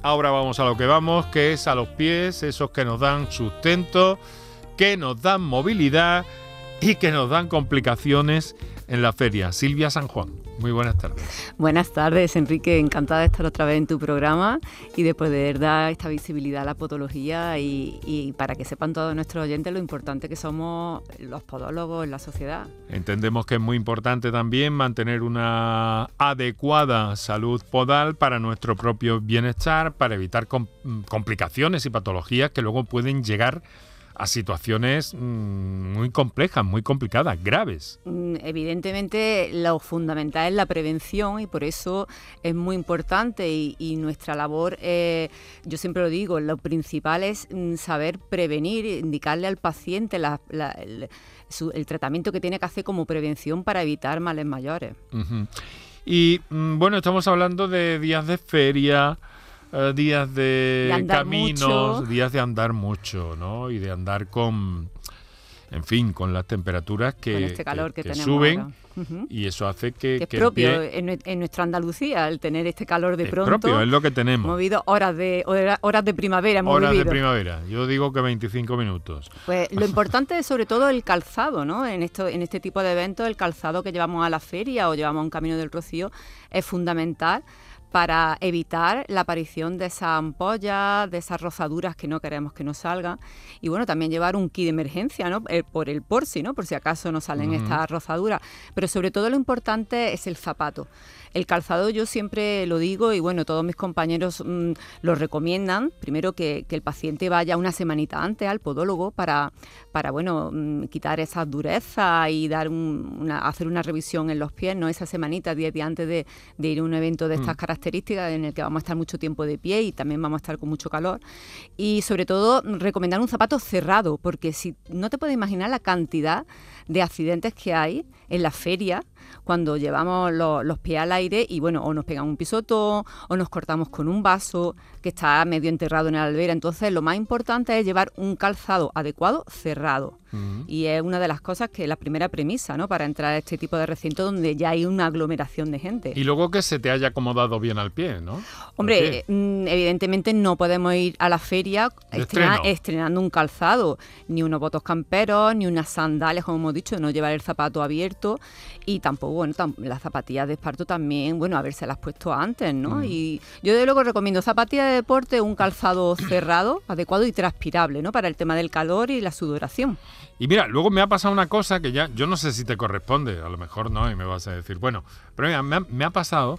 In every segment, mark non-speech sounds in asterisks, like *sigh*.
Ahora vamos a lo que vamos, que es a los pies, esos que nos dan sustento, que nos dan movilidad y que nos dan complicaciones en la feria. Silvia San Juan, muy buenas tardes. Buenas tardes, Enrique. Encantada de estar otra vez en tu programa y de poder dar esta visibilidad a la podología y, para que sepan todos nuestros oyentes lo importante que somos los podólogos en la sociedad. Entendemos que es muy importante también mantener una adecuada salud podal para nuestro propio bienestar, para evitar complicaciones y patologías que luego pueden llegar a situaciones mm, muy complejas, muy complicadas, graves. Mm, evidentemente lo fundamental es la prevención y por eso es muy importante y, nuestra labor, eh, yo siempre lo digo, lo principal es mm, saber prevenir, indicarle al paciente el, tratamiento que tiene que hacer como prevención para evitar males mayores. Y bueno, estamos hablando de días de feria, eh, días de, caminos, días de andar mucho, ¿no? Y de andar con, en fin, con las temperaturas que, este calor que, suben. Y eso hace que... es propio en, nuestra Andalucía, el tener este calor de pronto. Es propio, es lo que tenemos. Hemos vivido horas de, horas de primavera. horas de primavera. Yo digo que 25 minutos. Pues *laughs* lo importante es sobre todo el calzado, ¿no? En, esto, en este tipo de eventos, el calzado que llevamos a la feria o llevamos a un camino del Rocío es fundamental para evitar la aparición de esas ampollas, de esas rozaduras que no queremos que nos salgan. Y bueno, también llevar un kit de emergencia, ¿no? Eh, por el por si, ¿no? Por si acaso nos salen estas rozaduras. Pero sobre todo lo importante es el zapato. El calzado yo siempre lo digo y bueno, todos mis compañeros mm, lo recomiendan. Primero que, el paciente vaya una semanita antes al podólogo para, para bueno, mm, quitar esa dureza y dar una, hacer una revisión en los pies, ¿no? Esa semanita, 10 días antes de, ir a un evento de estas mm. características en el que vamos a estar mucho tiempo de pie y también vamos a estar con mucho calor. Y sobre todo recomendar un zapato cerrado, porque si no te puedes imaginar la cantidad de accidentes que hay en la feria cuando llevamos los pies al aire y bueno, o nos pegan un pisoto o nos cortamos con un vaso que está medio enterrado en la albera. Entonces lo más importante es llevar un calzado adecuado cerrado. Y es una de las cosas que es la primera premisa, ¿no? Para entrar a este tipo de recinto donde ya hay una aglomeración de gente. Y luego que se te haya acomodado bien al pie, ¿no? Hombre, mm, evidentemente no podemos ir a la feria estrenando un calzado, ni unos botos camperos, ni unas sandalias, como hemos dicho, no llevar el zapato abierto y tampoco, bueno, las zapatillas de esparto también, bueno, haberse las puesto antes, ¿no? Mm. Y yo de luego recomiendo zapatillas de deporte, un calzado *clears throat* cerrado, adecuado y transpirable, ¿no? Para el tema del calor y la sudoración. Y mira, luego me ha pasado una cosa que ya, yo no sé si te corresponde, a lo mejor no, y me vas a decir, bueno, pero mira, me, ha, pasado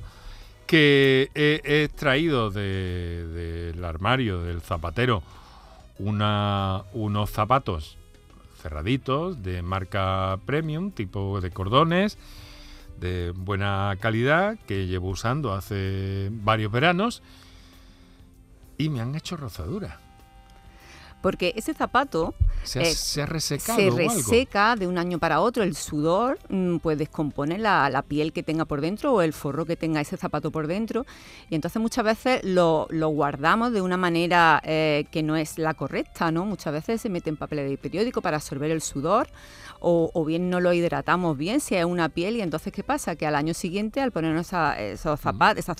que he, extraído del armario del zapatero una, unos zapatos cerraditos de marca premium, tipo de cordones, de buena calidad, que llevo usando hace varios veranos y me han hecho rozadura. Porque ese zapato se, ha, resecado se reseca de un año para otro, el sudor mm, pues descompone la, piel que tenga por dentro o el forro que tenga ese zapato por dentro. Y entonces muchas veces lo, guardamos de una manera eh, que no es la correcta, ¿no? Muchas veces se mete en papel de periódico para absorber el sudor o, bien no lo hidratamos bien si es una piel y entonces ¿qué pasa? Que al año siguiente al ponernos esos zapatos, esas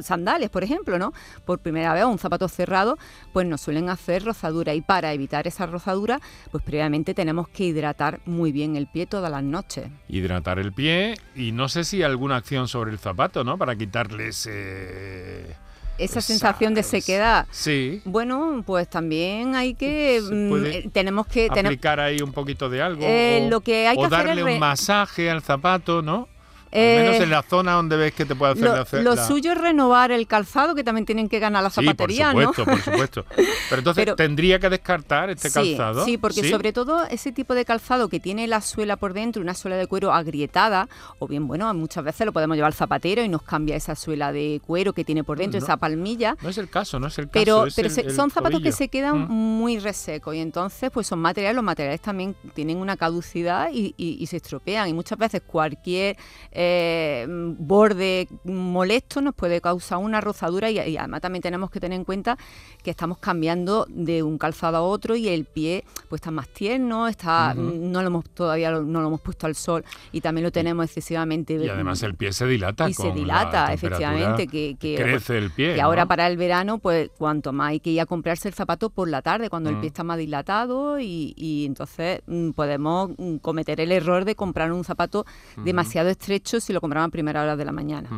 sandalias, por ejemplo, ¿no? Por primera vez un zapato cerrado, pues nos suelen hacer rozadura y para evitar esa rozadura, pues previamente tenemos que hidratar muy bien el pie todas las noches. Hidratar el pie y no sé si alguna acción sobre el zapato, ¿no? Para quitarle ese esa sensación de sequedad. Sí. Bueno, pues también hay que mm, eh, tenemos que aplicar ahí un poquito de algo eh, lo que hay o darle un masaje al zapato, ¿no? Menos en la zona donde ves que te puede hacer lo, lo suyo es renovar el calzado, que también tienen que ganar la zapatería, sí, por supuesto, por supuesto. Pero entonces tendría que descartar este calzado. Sí, porque sobre todo ese tipo de calzado que tiene la suela por dentro, una suela de cuero agrietada, o bien, bueno, muchas veces lo podemos llevar al zapatero y nos cambia esa suela de cuero que tiene por dentro, esa palmilla. No es el caso, no es el caso. Pero, pero son zapatos que se quedan mm. muy resecos y entonces, pues son materiales, los materiales también tienen una caducidad y, se estropean y muchas veces cualquier... eh, borde molesto nos puede causar una rozadura y, además también tenemos que tener en cuenta que estamos cambiando de un calzado a otro y el pie pues está más tierno, está no lo hemos todavía no lo hemos puesto al sol y también lo tenemos excesivamente y además el pie se dilata y se dilata efectivamente que, crece el pie que ahora para el verano pues cuanto más hay que ir a comprarse el zapato por la tarde cuando el pie mm. está más dilatado y, entonces mm, podemos mm, cometer el error de comprar un zapato demasiado estrecho si lo compramos a primera hora de la mañana.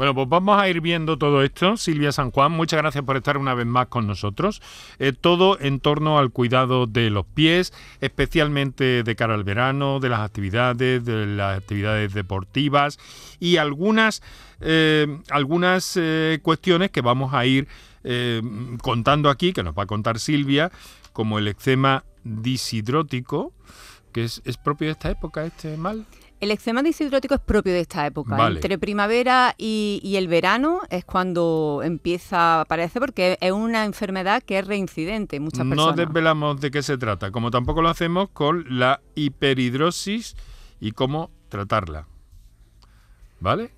Bueno, pues vamos a ir viendo todo esto. Silvia San Juan, muchas gracias por estar una vez más con nosotros. Eh, todo en torno al cuidado de los pies, especialmente de cara al verano, de las actividades, de las actividades deportivas y algunas, eh, algunas eh, cuestiones que vamos a ir contando aquí, que nos va a contar Silvia, como el eczema disidrótico, que es, es propio de esta época, este mal. El eczema disidrótico es propio de esta época. Entre primavera y, el verano es cuando empieza a aparecer porque es una enfermedad que es reincidente en muchas personas. No desvelamos de qué se trata, como tampoco lo hacemos con la hiperhidrosis y cómo tratarla. ¿Vale?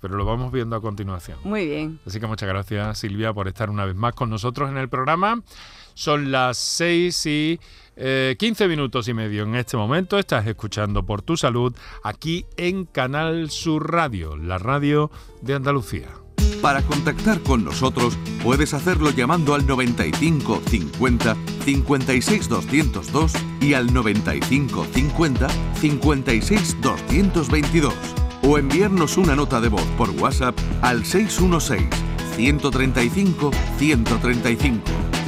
Pero lo vamos viendo a continuación. Muy bien. Así que muchas gracias Silvia por estar una vez más con nosotros en el programa. Son las 6 y 15 eh, minutos y medio en este momento. Estás escuchando por tu salud aquí en Canal Sur Radio, la radio de Andalucía. Para contactar con nosotros puedes hacerlo llamando al 95 50 56 202 y al 95 50 56 222 o enviarnos una nota de voz por WhatsApp al 616 135 135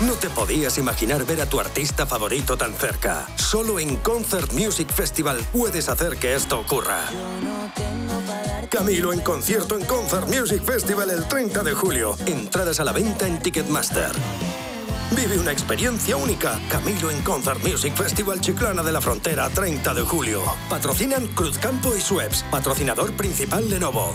No te podías imaginar ver a tu artista favorito tan cerca. Solo en Concert Music Festival puedes hacer que esto ocurra. Camilo en concierto en Concert Music Festival el 30 de julio. Entradas a la venta en Ticketmaster. Vive una experiencia única. Camilo en Concert Music Festival Chiclana de la Frontera, 30 de julio. Patrocinan Cruzcampo y Sueps, patrocinador principal Lenovo.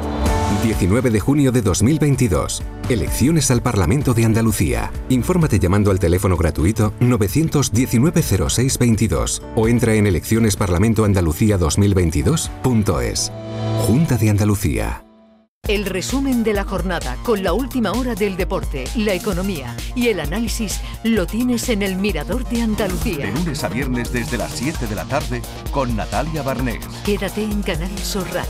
19 de junio de 2022. Elecciones al Parlamento de Andalucía. Infórmate llamando al teléfono gratuito 919-0622 o entra en eleccionesparlamentoandalucía2022.es. Junta de Andalucía. El resumen de la jornada con la última hora del deporte, la economía y el análisis lo tienes en el Mirador de Andalucía. De lunes a viernes desde las 7 de la tarde con Natalia Barnés. Quédate en Canal Sur Radio,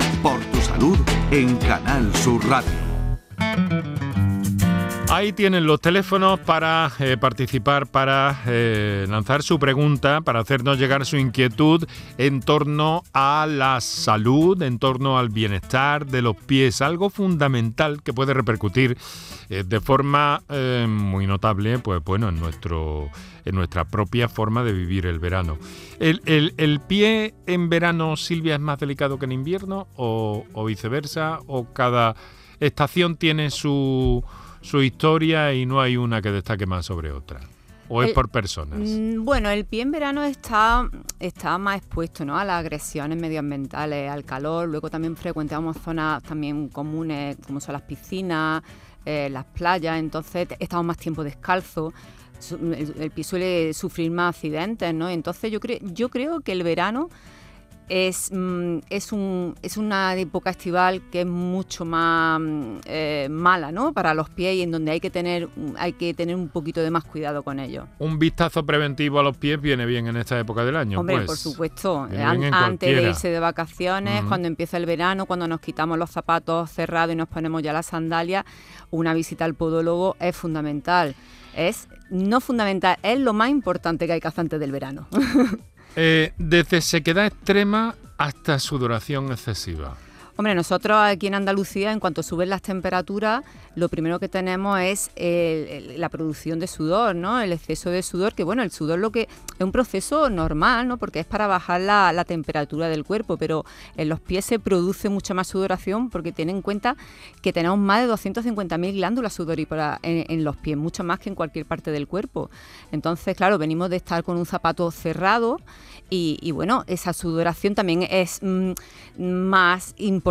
Por tu salud en Canal Sur Radio. Ahí tienen los teléfonos para eh, participar, para eh, lanzar su pregunta, para hacernos llegar su inquietud en torno a la salud, en torno al bienestar de los pies, algo fundamental que puede repercutir eh, de forma muy notable, pues bueno, en nuestro en nuestra propia forma de vivir el verano. ¿El, pie en verano, Silvia, es más delicado que en invierno o, o viceversa? ¿O cada estación tiene su su historia y no hay una que destaque más sobre otra. ¿O es por personas? Mm, bueno, el pie en verano está, está más expuesto ¿no? a las agresiones medioambientales, al calor. Luego también frecuentamos zonas también comunes como son las piscinas, eh, las playas. Entonces estamos más tiempo descalzo. El, pie suele sufrir más accidentes, ¿no? Entonces yo, creo yo creo que el verano es, mm, es, un, es una época estival que es mucho más mm, eh, mala ¿no? para los pies y en donde hay que, tener, hay que tener un poquito de más cuidado con ellos. Un vistazo preventivo a los pies viene bien en esta época del año. Hombre, pues. por supuesto. antes de irse de vacaciones, cuando empieza el verano, cuando nos quitamos los zapatos cerrados y nos ponemos ya las sandalias, una visita al podólogo es fundamental. Es no fundamental, es lo más importante que hay que hacer antes del verano. *laughs* Eh, desde sequedad extrema hasta sudoración excesiva. Hombre, nosotros aquí en Andalucía, en cuanto suben las temperaturas, lo primero que tenemos es la producción de sudor, ¿no? El exceso de sudor, que bueno, el sudor lo que es un proceso normal, ¿no? Porque es para bajar la, temperatura del cuerpo, pero en los pies se produce mucha más sudoración porque ten en cuenta que tenemos más de 250.000 glándulas sudoríparas en, en los pies, mucho más que en cualquier parte del cuerpo. Entonces, claro, venimos de estar con un zapato cerrado y, bueno, esa sudoración también es mm, más importante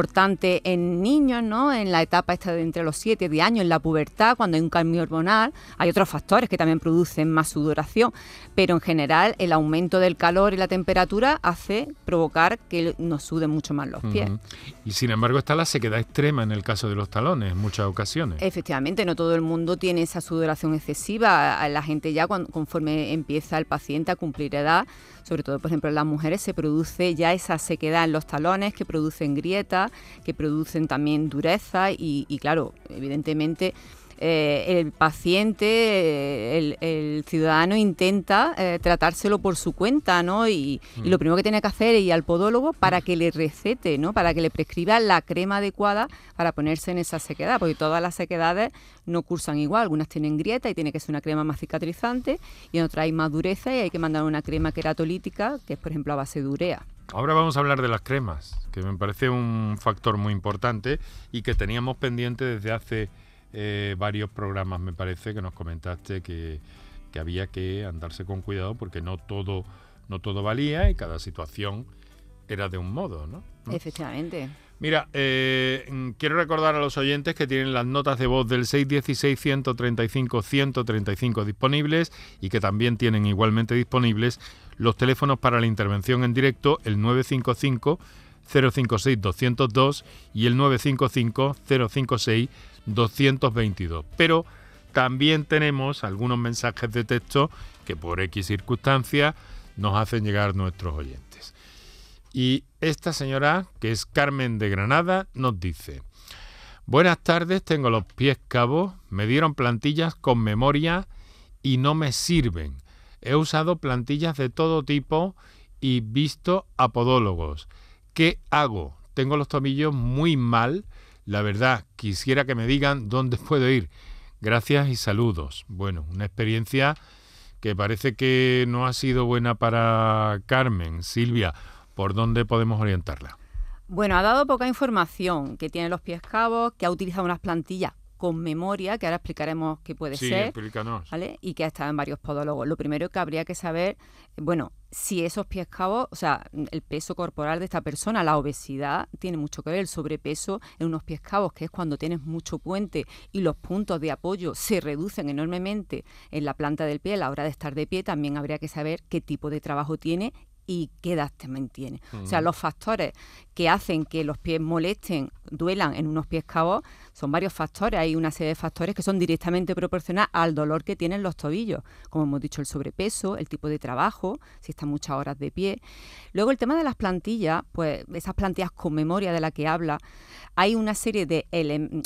en niños, ¿no? En la etapa esta de entre los 7 y 10 años, en la pubertad, cuando hay un cambio hormonal. Hay otros factores que también producen más sudoración, pero en general el aumento del calor y la temperatura hace provocar que nos suden mucho más los pies. Y sin embargo está la sequedad extrema en el caso de los talones en muchas ocasiones. Efectivamente, no todo el mundo tiene esa sudoración excesiva. La gente ya conforme empieza el paciente a cumplir edad, sobre todo, por ejemplo, en las mujeres se produce ya esa sequedad en los talones que producen grietas, que producen también dureza y, y claro, evidentemente eh, el paciente, eh, el, ciudadano intenta eh, tratárselo por su cuenta, ¿no? Y, lo mm. primero que tiene que hacer es ir al podólogo para que le recete, ¿no? Para que le prescriba la crema adecuada para ponerse en esa sequedad, porque todas las sequedades no cursan igual. Algunas tienen grieta y tiene que ser una crema más cicatrizante y en otras hay más dureza y hay que mandar una crema queratolítica, que es por ejemplo a base de urea. Ahora vamos a hablar de las cremas, que me parece un factor muy importante y que teníamos pendiente desde hace eh, varios programas, me parece, que nos comentaste que, había que andarse con cuidado porque no todo, no todo valía y cada situación era de un modo, ¿no? Efectivamente. Mira, eh, mm, quiero recordar a los oyentes que tienen las notas de voz del 616-135-135 disponibles y que también tienen igualmente disponibles los teléfonos para la intervención en directo, el 955 056 202 y el 955 056 222. Pero también tenemos algunos mensajes de texto que por X circunstancias nos hacen llegar nuestros oyentes. Y esta señora, que es Carmen de Granada, nos dice, buenas tardes, tengo los pies cabos, me dieron plantillas con memoria y no me sirven. He usado plantillas de todo tipo y visto a podólogos. ¿Qué hago? Tengo los tobillos muy mal. La verdad, quisiera que me digan dónde *laughs* puedo ir. Gracias y saludos. Bueno, una experiencia que parece que no ha sido buena para Carmen. Silvia, ¿por dónde podemos orientarla? Bueno, ha dado poca información, que tiene los pies cabos, que ha utilizado unas plantillas con memoria, que ahora explicaremos qué puede Sí, ser, explícanos. ¿vale? Y que ha estado en varios podólogos. Lo primero que habría que saber, bueno, si esos pies cabos, o sea, el peso corporal de esta persona, la obesidad, tiene mucho que ver, el sobrepeso en unos pies cabos, que es cuando tienes mucho puente y los puntos de apoyo se reducen enormemente en la planta del pie a la hora de estar de pie, también habría que saber qué tipo de trabajo tiene y qué edad también tiene. O sea, Ujú. los factores que hacen que los pies molesten, duelan en unos pies cabos, son varios factores. Hay una serie de factores que son directamente proporcionales al dolor que tienen los tobillos. Como hemos dicho, el sobrepeso, el tipo de trabajo, si están muchas horas de pie. Luego el tema de las plantillas, pues esas plantillas con memoria de la que habla, hay una serie de,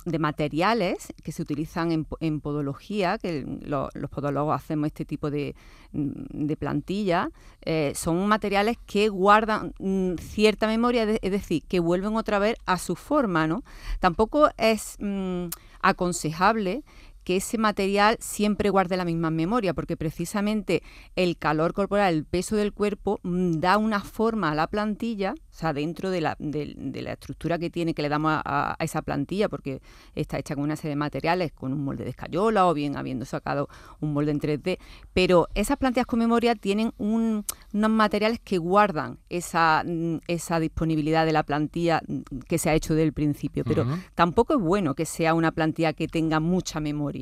de materiales que se utilizan en, en podología, que lo- los podólogos hacemos este tipo de, de plantilla, eh, son materiales que guardan mm, cierta memoria, es decir, que vuelven otra vez a su forma, ¿no? Tampoco es mm, aconsejable que ese material siempre guarde la misma memoria, porque precisamente el calor corporal, el peso del cuerpo, mm, da una forma a la plantilla, o sea, dentro de la, de- de la estructura que tiene, que le damos a, esa plantilla, porque está hecha con una serie de materiales, con un molde de escayola o bien habiendo sacado un molde en 3D, pero esas plantillas con memoria tienen un- unos materiales que guardan esa, mm, esa disponibilidad de la plantilla mm, que se ha hecho del principio, pero tampoco es bueno que sea una plantilla que tenga mucha memoria,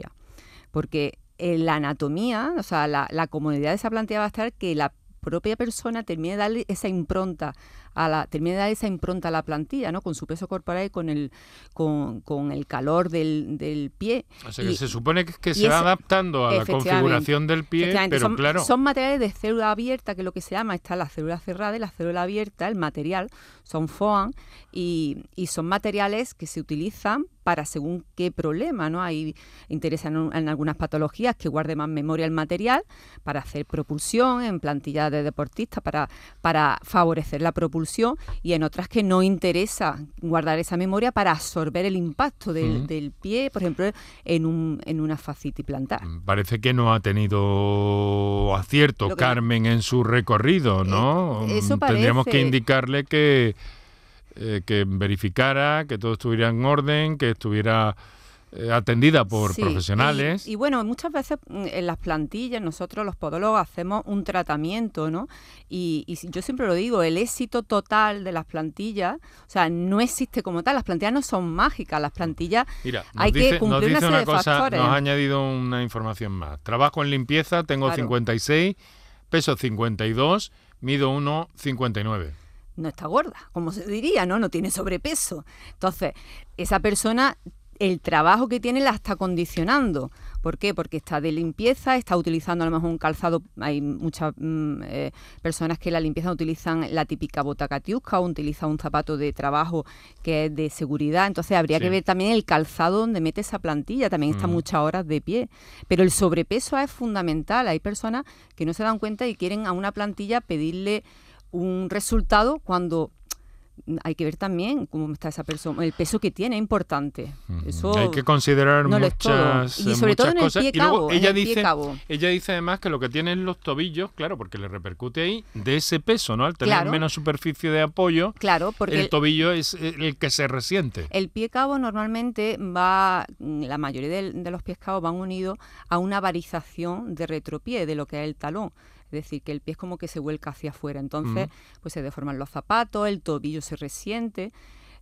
porque en la anatomía, o sea, la, la comodidad de esa plantilla va a estar que la propia persona termine de darle esa impronta a la termine de dar esa impronta a la plantilla, ¿no? Con su peso corporal y con el con, con el calor del, del pie. O sea, que Y- se supone que, se va adaptando a la configuración del pie, pero son, claro, son materiales de célula abierta, que es lo que se llama, está la célula cerrada y la célula abierta, el material, son FOAM, y, y son materiales que se utilizan para según qué problema, ¿no? Hay interesan en, en algunas patologías que guarde más memoria el material para hacer propulsión en plantillas de deportistas, para, para favorecer la propulsión, y en otras que no interesa guardar esa memoria para absorber el impacto del, del pie, por ejemplo, en, un, en una fascitis plantar. parece que no ha tenido acierto Carmen en su recorrido, ¿no? Eh, eso Mm, Tendríamos que parece. indicarle que, eh, que verificara, que todo estuviera en orden, que estuviera eh, atendida por Sí, profesionales. Y, y bueno, muchas veces mm, en las plantillas nosotros los podólogos hacemos un tratamiento, ¿no? Y, y yo siempre lo digo, el éxito total de las plantillas, o sea, no existe como tal, las plantillas no son mágicas, las plantillas Mira, hay dice, que cumplir una serie una de cosa, factores. nos ha añadido una información más. Trabajo en limpieza, tengo Claro. 56, peso 52, mido 1,59. No está gorda, como se diría, ¿no? No tiene sobrepeso. Entonces, esa persona, el trabajo que tiene la está condicionando. ¿Por qué? Porque está de limpieza, está utilizando a lo mejor un calzado. Hay muchas mm, eh, personas que la limpieza utilizan la típica bota catiusca o utilizan un zapato de trabajo que es de seguridad. Entonces, habría Sí. que ver también el calzado donde mete esa plantilla. También está Mm. muchas horas de pie. Pero el sobrepeso es fundamental. Hay personas que no se dan cuenta y quieren a una plantilla pedirle un resultado cuando hay que ver también cómo está esa persona, el peso que tiene es importante. Eso Hay que considerar no muchas, Y sobre todo en el cosas. pie y luego cabo, en ella pie dice, cabo. ella dice además que lo que tienen los tobillos, claro, porque le repercute ahí de ese peso, ¿no? Al tener Claro. menos superficie de apoyo, Claro, porque el tobillo es el que se resiente. El pie cabo normalmente va, mm, la mayoría del- de, los pies cabos van unidos a una varización de retropié, de lo que es el talón. Es decir, que el pie es como que se vuelca hacia afuera. Entonces, pues se deforman los zapatos, el tobillo se resiente.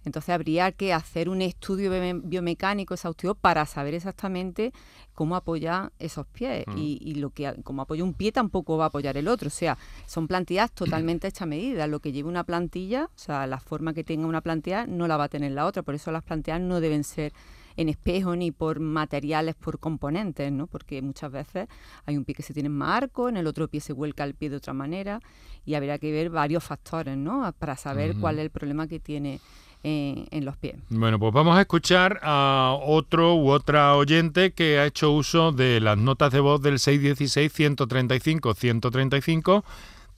Entonces habría que hacer un estudio biome- biomecánico exhaustivo para saber exactamente cómo apoyan esos pies. Mm. Y, y lo que como apoya un pie tampoco va a apoyar el otro. O sea, son plantillas totalmente hechas a medida. Lo que lleve una plantilla, o sea, la forma que tenga una plantilla no la va a tener la otra. Por eso las plantillas no deben ser en espejo ni por materiales, por componentes, ¿no? Porque muchas veces hay un pie que se tiene más arco, en el otro pie se vuelca el pie de otra manera y habrá que ver varios factores, ¿no? Para saber cuál es el problema que tiene en, en los pies. Bueno, pues vamos a escuchar a otro u otra oyente que ha hecho uso de las notas de voz del 616-135-135.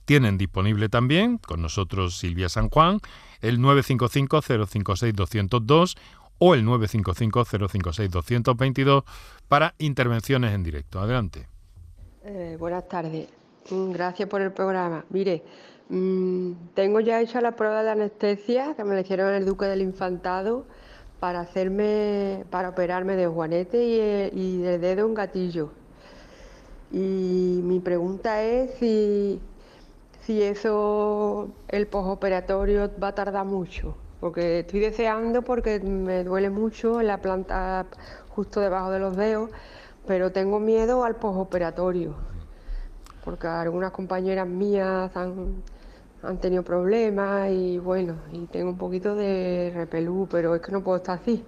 Tienen disponible también con nosotros Silvia San Juan el 955-056-202 o el 955-056-222 para intervenciones en directo. Adelante. Eh, buenas tardes. Mm, Gracias por el programa. Mire, mm, tengo ya hecha la prueba de anestesia que me la hicieron el Duque del Infantado para hacerme, para operarme de juanete y, eh, y dedo en gatillo. Y mi pregunta es si, si eso, el posoperatorio va a tardar mucho, porque estoy deseando porque me duele mucho la planta justo debajo de los dedos, pero tengo miedo al posoperatorio, porque algunas compañeras mías han, tenido problemas y bueno, y tengo un poquito de repelú, pero es que no puedo estar así.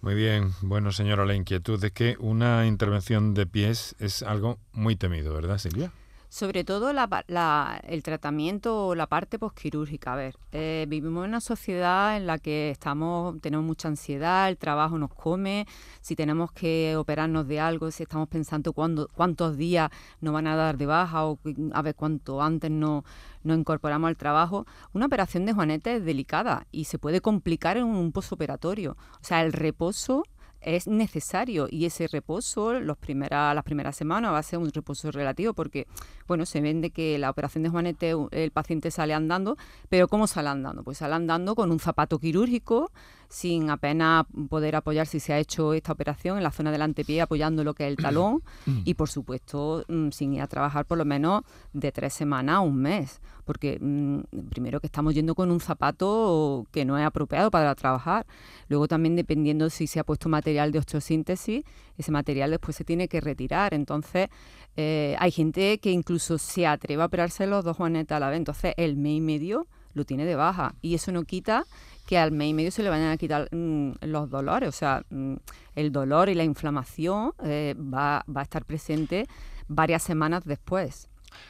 Muy bien, bueno señora, la inquietud es que una intervención de pies es algo muy temido, ¿verdad Silvia? Sobre todo la la- el tratamiento o la parte posquirúrgica. A ver, eh, vivimos en una sociedad en la que estamos, tenemos mucha ansiedad, el trabajo nos come, si tenemos que operarnos de algo, si estamos pensando cuándo, cuántos días nos van a dar de baja o a ver cuánto antes no- nos incorporamos al trabajo. Una operación de juanete es delicada y se puede complicar en un posoperatorio. O sea, el reposo es necesario y ese reposo los primera, las primeras semanas va a ser un reposo relativo porque bueno se vende que la operación de Juanete el paciente sale andando pero ¿cómo sale andando? pues sale andando con un zapato quirúrgico sin apenas poder apoyar si se ha hecho esta operación en la zona del antepié apoyando lo que es el *clears throat* talón y por supuesto mm, sin ir a trabajar por lo menos de tres semanas a un mes. Porque mm, primero que estamos yendo con un zapato que no es apropiado para trabajar. Luego también dependiendo si se ha puesto material de osteosíntesis ese material después se tiene que retirar. Entonces eh, hay gente que incluso se atreve a operarse los dos juanetes a la vez. Entonces el mes y medio lo tiene de baja. Y eso no quita que al mes y medio se le vayan a quitar mm, los dolores, o sea, mm, el dolor y la inflamación eh, va, va a estar presente varias semanas después.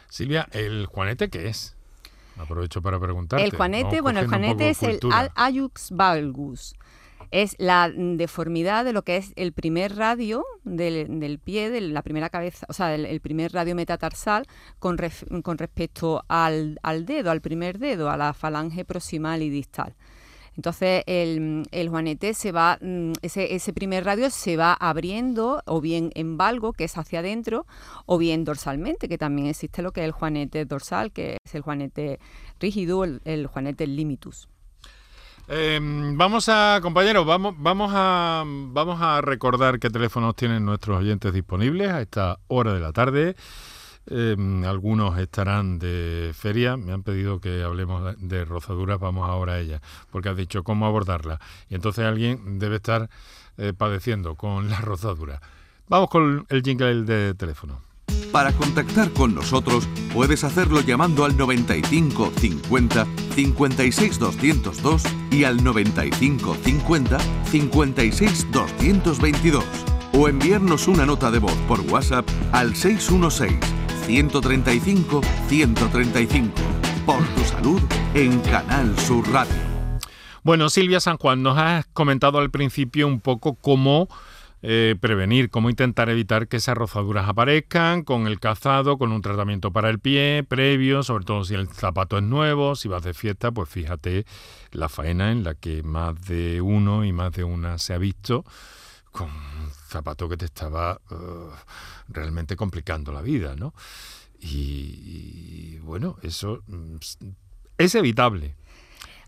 Silvia, ¿el juanete qué es? Aprovecho para preguntarte. El juanete, bueno, el juanete es el cultura. Ayux valgus. Es la deformidad de lo que es el primer radio del, del pie, de la primera cabeza, o sea, el, el primer radio metatarsal con, ref- con respecto al, al dedo, al primer dedo, a la falange proximal y distal. Entonces el, juanete se va, mm, ese, primer radio se va abriendo o bien en valgo, que es hacia adentro, o bien dorsalmente, que también existe lo que es el juanete dorsal, que es el juanete rígido, el, juanete limitus. Eh, vamos a, compañeros, vamos, vamos, a, vamos a recordar qué teléfonos tienen nuestros oyentes disponibles a esta hora de la tarde. Eh, algunos estarán de feria. Me han pedido que hablemos de- de rozaduras. Vamos ahora a ella, porque has dicho cómo abordarla. Y entonces alguien debe estar eh, padeciendo con la rozadura. Vamos con el jingle de teléfono. Para contactar con nosotros puedes hacerlo llamando al 95 50 56 202 y al 95 50 56 222 o enviarnos una nota de voz por WhatsApp al 616 135 135. Por tu salud en Canal Sur Radio. Bueno, Silvia San Juan, nos has comentado al principio un poco cómo eh, prevenir, cómo intentar evitar que esas rozaduras aparezcan con el calzado, con un tratamiento para el pie previo, sobre todo si el zapato es nuevo, si vas de fiesta, pues fíjate la faena en la que más de uno y más de una se ha visto con zapato que te estaba eh, realmente complicando la vida, ¿no? Y, bueno, eso mm, es evitable.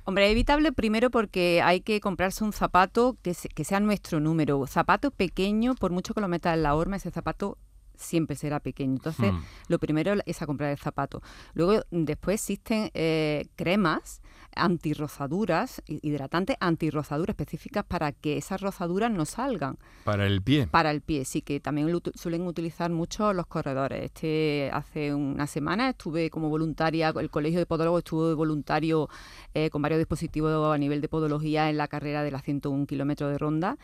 Hombre, evitable primero porque hay que comprarse un zapato que, que sea nuestro número. Zapato pequeño, por mucho que lo metas en la horma, ese zapato siempre será pequeño. Entonces, Hmm. lo primero es a comprar el zapato. Luego, después existen eh, cremas antirrozaduras, hi- hidratantes antirrozaduras específicas para que esas rozaduras no salgan. Para el pie. Para el pie, sí, que también lo suelen utilizar mucho los corredores. Este hace una semana estuve como voluntaria, el Colegio de Podólogos estuvo de voluntario eh, con varios dispositivos a nivel de podología en la carrera de las 101 kilómetros de ronda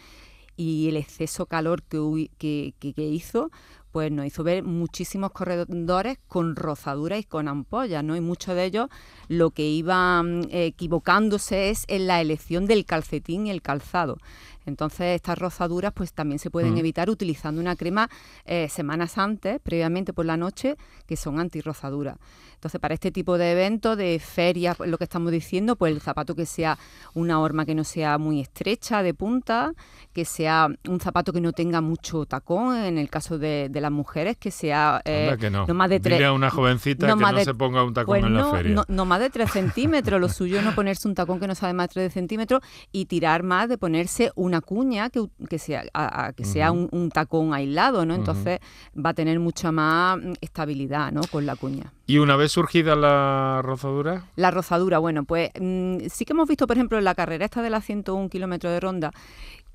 y el exceso calor que hizo, pues nos hizo ver muchísimos corredores con rozaduras y con ampollas, ¿no? Y muchos de ellos lo que iban eh, equivocándose es en la elección del calcetín y el calzado. Entonces estas rozaduras pues también se pueden Mm. evitar utilizando una crema eh, semanas antes, previamente por la noche, que son antirrozaduras. Entonces para este tipo de eventos, de ferias, lo que estamos diciendo, pues el zapato que sea una horma que no sea muy estrecha de punta, que sea un zapato que no tenga mucho tacón, en el caso de, de las mujeres, que sea eh, que no. más de tres. Dile a una jovencita que más no de- se ponga un tacón pues en la no, feria. No, no más de 3 centímetros, lo suyo es no ponerse un tacón que no sabe más de 3 centímetros y tirar más de ponerse una cuña que, que sea, a- a- que sea un, un tacón aislado, ¿no? Entonces va a tener mucha más mm, estabilidad, ¿no? Con la cuña. Y una vez surgida la rozadura, La rozadura, bueno, pues mm, sí que hemos visto, por ejemplo, en la carrera esta de las 101 kilómetros de ronda,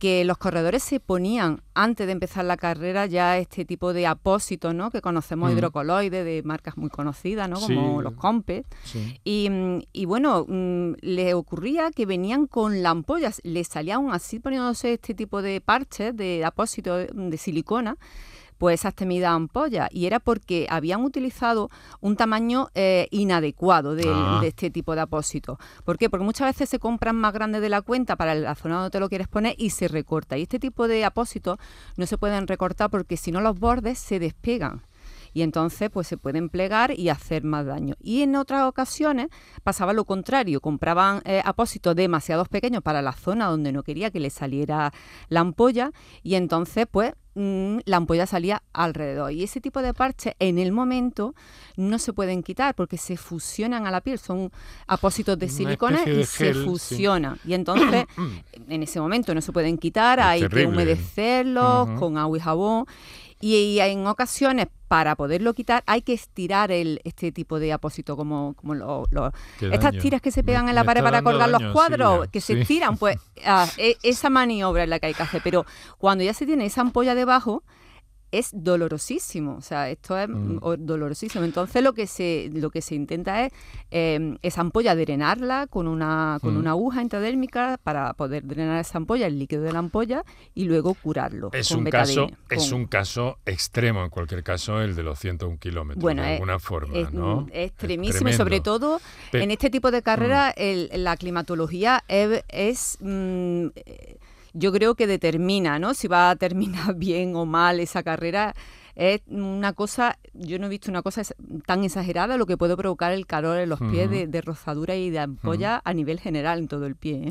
que los corredores se ponían antes de empezar la carrera ya este tipo de apósitos, ¿no? Que conocemos Mm. hidrocoloides de marcas muy conocidas, ¿no? Como Sí. los Compet. sí. Y, y bueno, mm, le ocurría que venían con la ampolla, le salía aún así poniéndose este tipo de parches, de apósitos de silicona, pues esas temidas ampollas. Y era porque habían utilizado un tamaño eh, inadecuado del- Ah. de este tipo de apósitos. ¿Por qué? Porque muchas veces se compran más grandes de la cuenta para la zona donde te lo quieres poner y se recorta. Y este tipo de apósitos no se pueden recortar porque si no los bordes se despegan y entonces pues se pueden plegar y hacer más daño. Y en otras ocasiones pasaba lo contrario, compraban eh, apósitos demasiado pequeños para la zona donde no quería que le saliera la ampolla y entonces pues mm, la ampolla salía alrededor. Y ese tipo de parches en el momento no se pueden quitar porque se fusionan a la piel, son apósitos de silicona y de se gel, sí. fusionan. Y entonces *clears throat* en ese momento no se pueden quitar, Es hay que humedecerlos con agua y jabón. Y, y en ocasiones, para poderlo quitar, hay que estirar el, este tipo de apósito, como, como lo- lo- estas daño. tiras que se Me- pegan en la pared para colgar daño, los cuadros, que se estiran, pues *laughs* ah, e- esa maniobra es la que hay que hacer. Pero cuando ya se tiene esa ampolla debajo, es dolorosísimo, o sea, esto es Mm. mm, dolorosísimo. Entonces lo que se lo que se intenta es eh, esa ampolla drenarla con una con Mm. una aguja intradérmica para poder drenar esa ampolla, el líquido de la ampolla y luego curarlo. es con un, caso, es un caso extremo, en cualquier caso, el de los 101 kilómetros, bueno, de es- alguna forma, es, ¿no? es extremísimo y sobre todo Pe- en este tipo de carreras el- la climatología es, mm, eh, yo creo que determina ¿no? si va a terminar *laughs* bien o mal esa carrera. Es una cosa, yo no he visto una cosa tan exagerada lo que puede provocar el calor en los pies de, de rozadura y de ampolla a nivel general en todo el pie. ¿eh?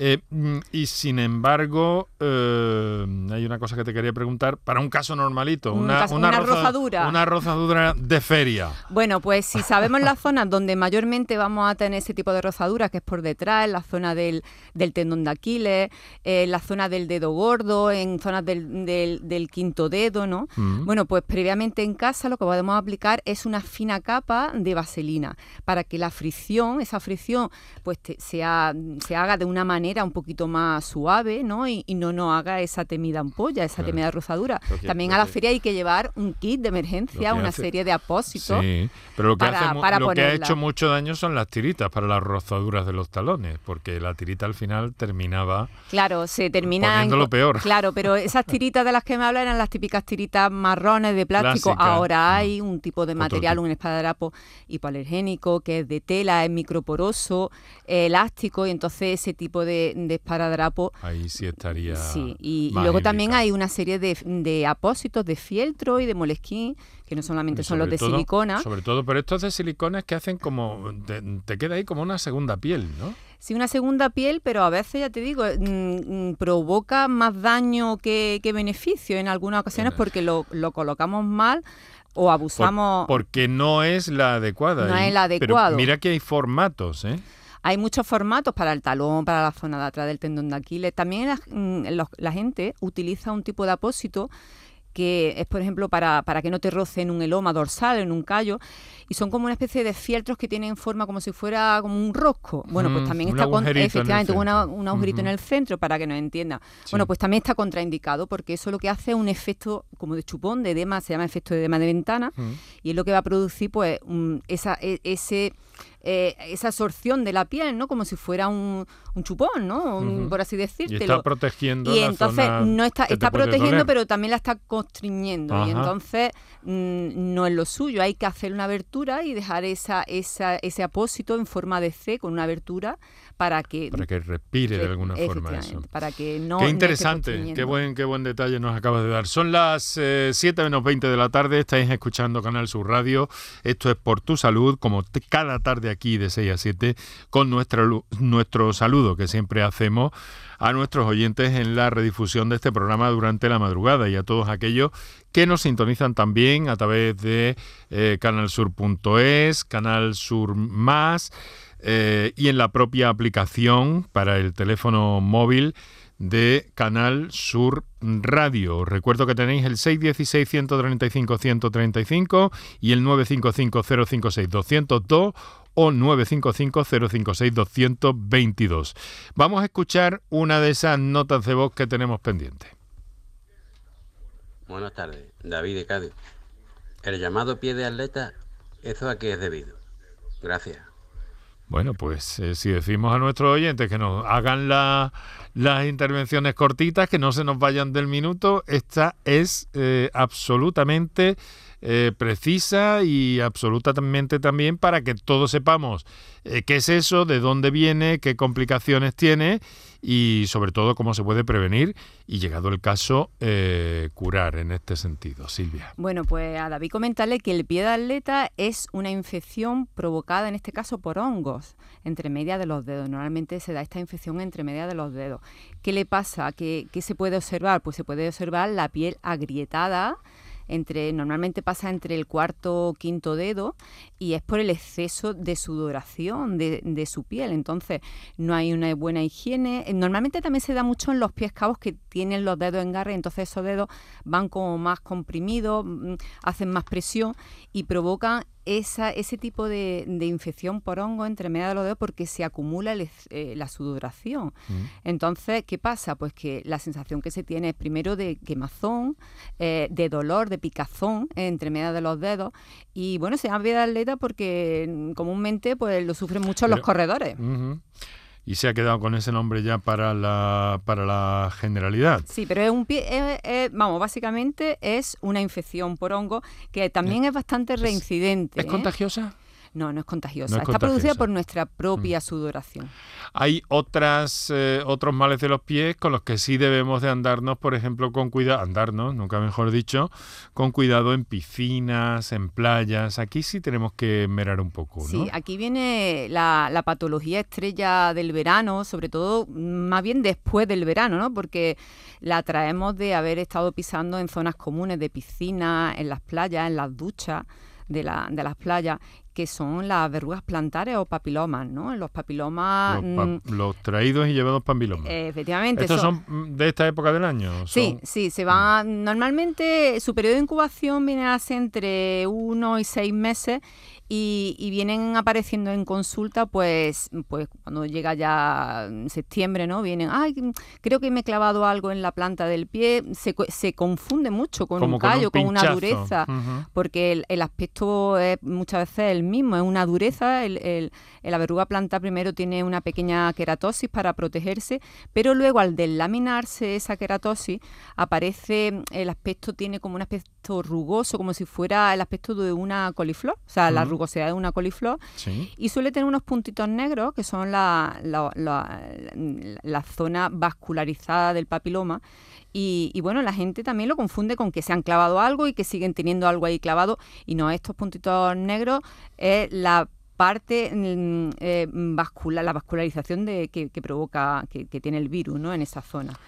Eh, mm, y sin embargo, eh, hay una cosa que te quería preguntar. Para un caso normalito, Un una, caso- una roza- rozadura. Una rozadura de feria. Bueno, pues si sabemos las zonas donde mayormente vamos a tener ese tipo de rozaduras, que es por detrás, en la zona del, del tendón de Aquiles, en la zona del dedo gordo, en zonas del, del- del quinto dedo, ¿no? Bueno, pues previamente en casa lo que podemos aplicar es una fina capa de vaselina para que la fricción, esa fricción, pues te- sea, se haga de una manera un poquito más suave, ¿no? Y, y no nos haga esa temida ampolla, esa Claro. temida rozadura. Lo que- También lo a la que- feria hay que llevar un kit de Lo emergencia, una hace- serie de apósitos. Sí, pero lo que, para- hace para lo que ha hecho mucho daño son las tiritas para las rozaduras de los talones, porque la tirita al final terminaba Claro, se termina. Poniéndolo peor. Claro, pero *laughs* esas tiritas de las que me hablan eran las típicas tiritas de plástico. Ahora hay un tipo de material, un esparadrapo hipoalergénico que es de tela, es microporoso, eh, elástico, y entonces ese tipo de, de esparadrapo. ahí sí estaría. Sí, y, luego también hay una serie de, de apósitos de fieltro y de molesquín, que no solamente son los de todo- silicona. Sobre todo, pero estos de silicona es que hacen como. Te, te queda ahí como una segunda piel, ¿no? Sí, una segunda piel, pero a veces, ya te digo, mm, mm, provoca más daño que, que beneficio en algunas ocasiones Bueno. porque lo, lo colocamos mal o Por- abusamos. porque no es la adecuada. No es la pero adecuado. mira que hay formatos, ¿eh? Hay muchos formatos para el talón, para la zona de atrás del tendón de Aquiles. También la, mm, la gente utiliza un tipo de apósito que es, por ejemplo, para, para que no te roce en un eloma dorsal, en un callo, y son como una especie de fieltros que tienen forma como si fuera como un rosco. Bueno, pues Mm, también está con- efectivamente una- un agujerito en el centro para que nos entienda. Sí. Bueno, pues también está contraindicado porque eso lo que hace es un efecto como de chupón, de edema, se llama efecto de edema de ventana, Mm. y es lo que va a producir pues un- esa, e- ese eh, esa absorción de la piel, ¿no? Como si fuera un, chupón, ¿no? Por así decirlo. Y está protegiendo Y entonces no está, está protegiendo, pero también la está constriñendo. Y entonces mm, no es lo suyo. Hay que hacer una abertura y dejar esa, esa, ese apósito en forma de C con una abertura para que para que respire de alguna forma eso. Para que no Qué interesante, qué buen qué buen detalle nos acabas de dar. Son las eh, 7 menos 20 de la tarde, estáis escuchando Canal Sur Radio. Esto es por tu salud, como cada tarde aquí de 6 a 7 con nuestro nuestro saludo que siempre hacemos a nuestros oyentes en la redifusión de este programa durante la madrugada y a todos aquellos que nos sintonizan también a través de eh, canalsur.es, Canal Sur Más eh, y en la propia aplicación para el teléfono móvil de Canal Sur Radio. Recuerdo que tenéis el 616-135-135 y el 955-056-202 o 955-056-222. Vamos a escuchar una de esas notas de voz que tenemos pendiente. Buenas tardes, David de Cádiz. El llamado pie de atleta, ¿eso a qué es debido? Gracias. Bueno, pues eh, si decimos a nuestros oyentes que nos hagan las intervenciones cortitas, que no se nos vayan del minuto, esta es eh, absolutamente eh, precisa y absolutamente también para que todos sepamos qué es eso, de dónde viene, qué complicaciones tiene y sobre todo cómo se puede prevenir y llegado el caso eh, curar en este sentido. Silvia. Bueno, pues a David comentarle que el pie de atleta es una infección provocada en este caso por hongos entre media de los dedos. Normalmente se da esta infección entre media de los dedos. ¿Qué le pasa? ¿Qué, qué se puede observar? Pues se puede observar la piel agrietada entre normalmente pasa entre el cuarto o quinto dedo y es por el exceso de sudoración de, de, su piel. Entonces no hay una buena higiene. Normalmente también se da mucho en los pies cabos que tienen los dedos en garra, entonces esos dedos van como más comprimidos, mm, hacen más presión y provocan esa, ese tipo de, infección por hongo entre medio de los dedos porque se acumula eh, la sudoración. Mm. Entonces, ¿qué pasa? Pues que la sensación que se tiene es primero de quemazón, eh, de dolor, de picazón entre medio de los dedos. Y bueno, se llama vida de porque mm, comúnmente pues lo sufren mucho los corredores y se ha quedado con ese nombre ya para la, para la generalidad. Sí, pero es un pie, vamos, básicamente es una infección por hongo que también es, bastante reincidente. ¿Es, contagiosa? No, no es contagiosa. Está producida por nuestra propia mm. sudoración. Hay otras, eh, otros males de los pies con los que sí debemos de andarnos, por ejemplo, con cuidado, andarnos, nunca mejor dicho, con cuidado en piscinas, en playas. Aquí sí tenemos que merar un poco, ¿no? Sí, aquí viene la, la patología estrella del verano, sobre todo más bien después del verano, ¿no? Porque la traemos de haber estado pisando en zonas comunes de piscina, en las playas, en las duchas de, la, de las playas que son las verrugas plantares o papilomas, ¿no? Los papilomas... Los, mm, traídos y llevados papilomas. efectivamente. ¿Estos son, de esta época del año? Sí, sí, se van... Normalmente su periodo de incubación viene a ser entre uno y seis meses y, vienen apareciendo en consulta, pues, pues cuando llega ya septiembre, ¿no? Vienen, ay, creo que me he clavado algo en la planta del pie, se, se confunde mucho con un callo, con, una dureza, porque el, aspecto es muchas veces el mismo, es una dureza, el, el, la verruga planta primero tiene una pequeña queratosis para protegerse, pero luego al delaminarse esa queratosis aparece, el aspecto tiene como un aspecto rugoso, como si fuera el aspecto de una coliflor, o sea, la rugosidad de una coliflor, y suele tener unos puntitos negros que son la, la, zona vascularizada del papiloma. Y, bueno, la gente también lo confunde con que se han clavado algo y que siguen teniendo algo ahí clavado. Y no, estos puntitos negros es la parte mm, eh, vascular, la vascularización de, que, provoca, que, tiene el virus ¿no? en esa zona.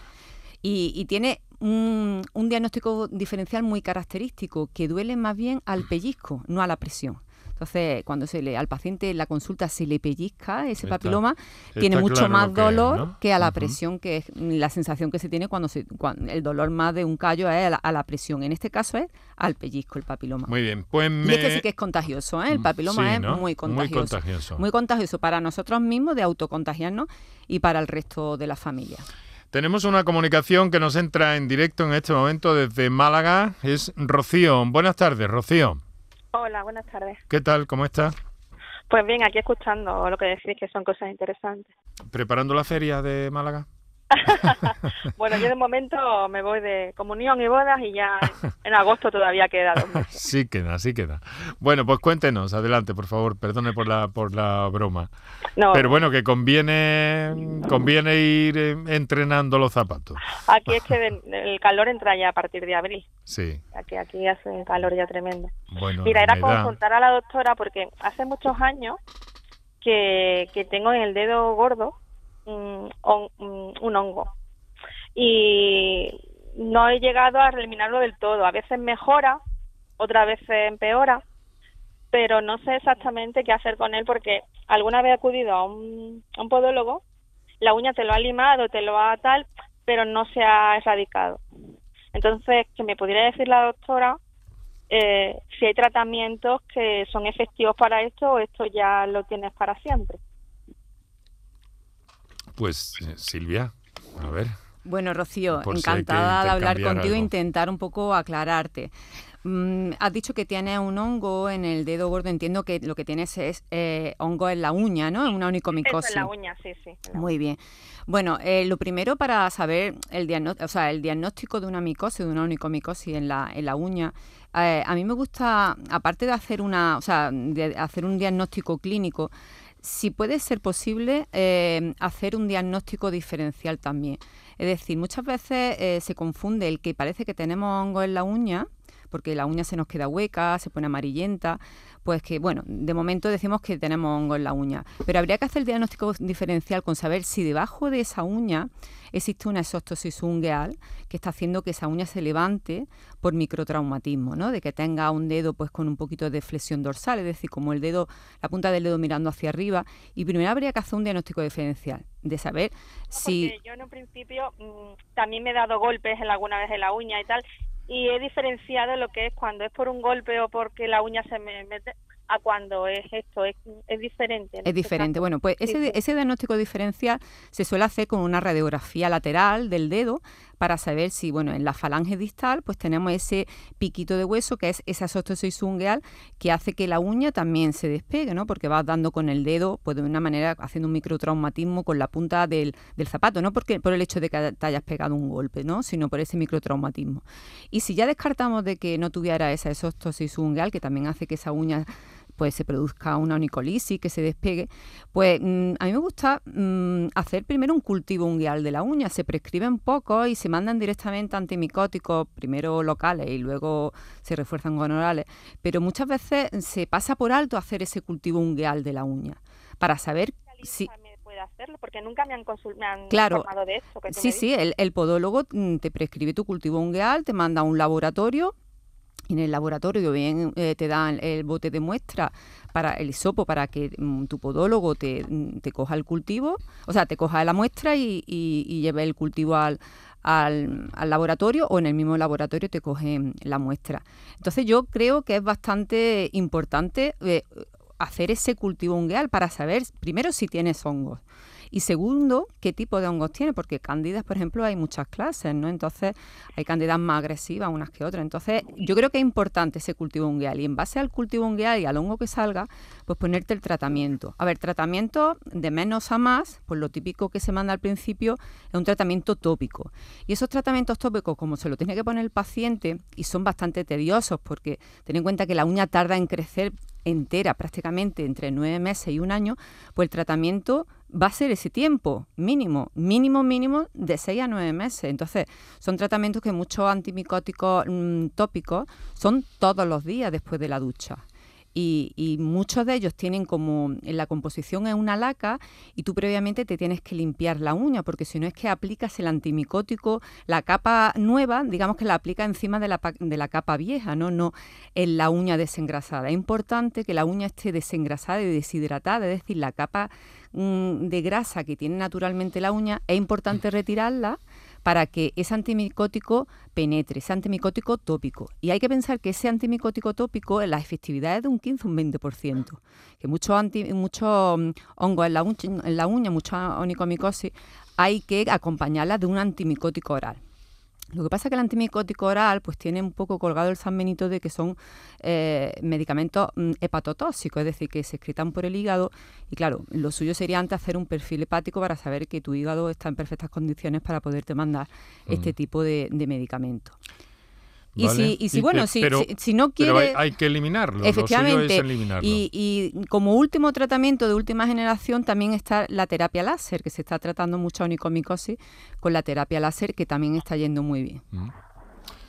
Y, tiene un, diagnóstico diferencial muy característico, que duele más bien al pellizco, no a la presión. Entonces, cuando se le, al paciente en la consulta se le pellizca ese papiloma, tiene mucho más dolor que a la presión, que es la sensación que se tiene cuando, se, el dolor más de un callo es a la, presión. En este caso es al pellizco el papiloma. Muy bien, pues Y es que sí que es contagioso, ¿eh? el papiloma es muy contagioso, muy contagioso. Muy contagioso para nosotros mismos de autocontagiarnos y para el resto de la familia. Tenemos una comunicación que nos entra en directo en este momento desde Málaga. Es Rocío. Buenas tardes, Rocío. Hola, buenas tardes. ¿Qué tal? ¿Cómo estás? Pues bien, aquí escuchando lo que decís, que son cosas interesantes. ¿Preparando la feria de Málaga? *laughs* bueno, yo de momento me voy de comunión y bodas y ya en agosto todavía queda dos meses. *laughs* Sí queda, sí queda. Bueno, pues cuéntenos, adelante, por favor, perdone por la por la broma. Pero bueno, que conviene conviene ir eh, entrenando los zapatos. Aquí es que el calor entra ya a partir de abril. Sí. Aquí, aquí hace un calor ya tremendo. Bueno, Mira, era consultar a la doctora porque hace muchos años que, que tengo en el dedo gordo un, un hongo. Y no he llegado a eliminarlo del todo. A veces mejora, otras veces empeora, pero no sé exactamente qué hacer con él porque alguna vez he acudido a un, a un podólogo, la uña te lo ha limado, te lo ha tal, pero no se ha erradicado. Entonces, que me pudiera decir la doctora eh, si hay tratamientos que son efectivos para esto o esto ya lo tienes para siempre. Pues eh, Silvia, a ver. Bueno, Rocío, encantada de hablar contigo e intentar un poco aclararte. Mm, has dicho que tienes un hongo en el dedo gordo. Entiendo que lo que tienes es eh, hongo en la uña, ¿no? En una onicomicosis. en la uña, sí, sí. Muy bien. Bueno, eh, lo primero para saber el, diagnóstico, o sea, el diagnóstico de una micosis, de una onicomicosis en la, en la uña, a mí me gusta, aparte de hacer una, o sea, de hacer un diagnóstico clínico, si puede ser posible eh, hacer un diagnóstico diferencial también. Es decir, muchas veces eh, se confunde el que parece que tenemos hongo en la uña, porque la uña se nos queda hueca, se pone amarillenta, pues que, bueno, de momento decimos que tenemos hongo en la uña, pero habría que hacer el diagnóstico diferencial con saber si debajo de esa uña existe una exostosis ungueal que está haciendo que esa uña se levante por microtraumatismo, ¿no? De que tenga un dedo pues con un poquito de flexión dorsal, es decir, como el dedo, la punta del dedo mirando hacia arriba. Y primero habría que hacer un diagnóstico diferencial, de saber si... Yo en un principio mm, también me he dado golpes en alguna vez en la uña y tal, y he diferenciado lo que es cuando es por un golpe o porque la uña se me mete a cuando es esto, es, es diferente. Es diferente. Bueno, pues ese, ese diagnóstico diferencial se suele hacer con una radiografía lateral del dedo para saber si, bueno, en la falange distal pues tenemos ese piquito de hueso que es esa ungueal que hace que la uña también se despegue, ¿no? Porque vas dando con el dedo, pues de una manera haciendo un microtraumatismo con la punta del, del zapato, no porque por el hecho de que te hayas pegado un golpe, ¿no? Sino por ese microtraumatismo. Y si ya descartamos de que no tuviera esa asostosis ungueal, que también hace que esa uña pues se produzca una onicolisis, que se despegue, pues mm, a mí me gusta mm, hacer primero un cultivo ungueal de la uña. Se prescriben poco y se mandan directamente antimicóticos, primero locales y luego se refuerzan con orales, pero muchas veces se pasa por alto hacer ese cultivo ungueal de la uña para saber si hacerlo porque nunca me han, me claro, informado de esto. sí, sí, el, el, podólogo mm, te prescribe tu cultivo ungueal, te manda a un laboratorio en el laboratorio bien eh, te dan el bote de muestra para el hisopo para que mm, tu podólogo te, mm, te, coja el cultivo, o sea, te coja la muestra y, y, lleve el cultivo al, al, laboratorio o en el mismo laboratorio te cogen la muestra. Entonces yo creo que es bastante importante eh, hacer ese cultivo ungueal para saber primero si tienes hongos. Y segundo, qué tipo de hongos tiene, porque cándidas, por ejemplo, hay muchas clases, ¿no? Entonces, hay cándidas más agresivas unas que otras. Entonces, yo creo que es importante ese cultivo ungueal. Y en base al cultivo ungueal y al hongo que salga, pues ponerte el tratamiento. A ver, tratamiento de menos a más, pues lo típico que se manda al principio es un tratamiento tópico. Y esos tratamientos tópicos, como se lo tiene que poner el paciente, y son bastante tediosos, porque ten en cuenta que la uña tarda en crecer entera prácticamente entre nueve meses y un año, pues el tratamiento va a ser ese tiempo mínimo, mínimo, mínimo de seis a nueve meses. Entonces, son tratamientos que muchos antimicóticos mm, tópicos son todos los días después de la ducha y, muchos de ellos tienen como en la composición es una laca y tú previamente te tienes que limpiar la uña porque si no es que aplicas el antimicótico, la capa nueva, digamos que la aplica encima de la, de la capa vieja, ¿no? no en la uña desengrasada. Es importante que la uña esté desengrasada y deshidratada, es decir, la capa de grasa que tiene naturalmente la uña, es importante retirarla para que ese antimicótico penetre, ese antimicótico tópico. Y hay que pensar que ese antimicótico tópico, la efectividad es de un 15 un 20%, que muchos mucho mm, hongos en la, uña, en la uña, mucha onicomicosis, hay que acompañarla de un antimicótico oral. Lo que pasa es que el antimicótico oral pues tiene un poco colgado el San Benito de que son eh, medicamentos mm, hepatotóxicos, es decir, que se excretan por el hígado y claro, lo suyo sería antes hacer un perfil hepático para saber que tu hígado está en perfectas condiciones para poderte mandar este tipo de, de medicamentos. Y si, y si bueno, si, si, no quiere... Pero hay, que eliminarlo, efectivamente, Y, y, como último tratamiento de última generación también está la terapia láser, que se está tratando mucha onicomicosis con la terapia láser, que también está yendo muy bien. Mm.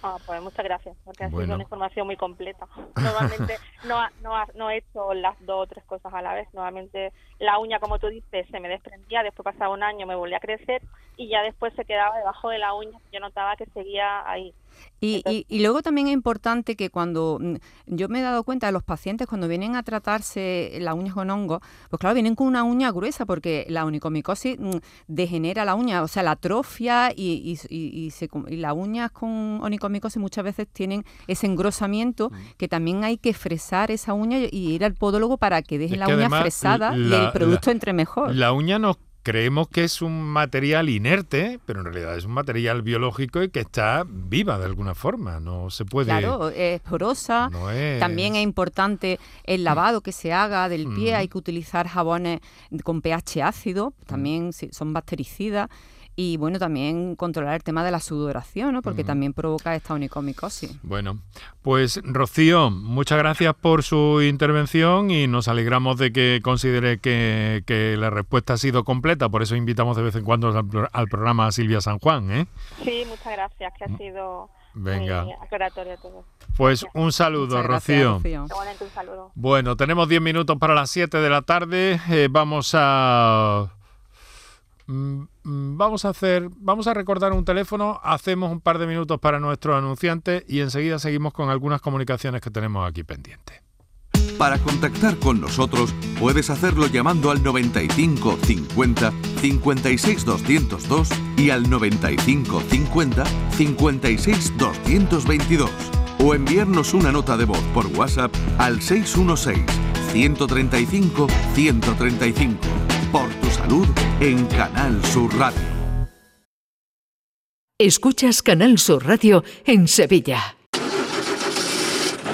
Ah, pues muchas gracias, porque ha sido una información muy completa. *laughs* Normalmente no, no, no he hecho las dos o tres cosas a la vez. Normalmente la uña, como tú dices, se me desprendía, después pasaba un año, me volvía a crecer y ya después se quedaba debajo de la uña. Yo notaba que seguía ahí. Y, y, luego también es importante que cuando mm, yo me he dado cuenta de los pacientes cuando vienen a tratarse la uña con hongo, pues claro, vienen con una uña gruesa porque la onicomicosis mm, degenera la uña, o sea, la atrofia y, y, se, las uñas con onicomicosis muchas veces tienen ese engrosamiento mm. que también hay que fresar esa uña y ir al podólogo para que deje la uña fresada y el producto entre mejor. La uña no creemos que es un material inerte, pero en realidad es un material biológico y que está viva de alguna forma. No se puede. Claro, es porosa. También es importante el lavado que se haga del pie. Hay que utilizar jabones con pH ácido, también son bactericidas y bueno, también controlar el tema de la sudoración, ¿no? porque también provoca esta onicomicosis. Bueno, pues Rocío, muchas gracias por su intervención y nos alegramos de que considere que, la respuesta ha sido completa, por eso invitamos de vez en cuando al, programa a Silvia San Juan. ¿eh? Sí, muchas gracias, que ha sido Venga. muy aclaratorio todo. Pues un saludo, Rocío. Bueno, tenemos 10 minutos para las 7 de la tarde. Eh, vamos a mm, vamos a hacer, vamos a recordar un teléfono, hacemos un par de minutos para nuestros anunciantes y enseguida seguimos con algunas comunicaciones que tenemos aquí pendientes. Para contactar con nosotros puedes hacerlo llamando al 95 50 56 202 y al 95 50 56 222 o enviarnos una nota de voz por WhatsApp al 616 135 135 por tu salud en Canal Sur Radio. Escuchas Canal Sur Radio en Sevilla.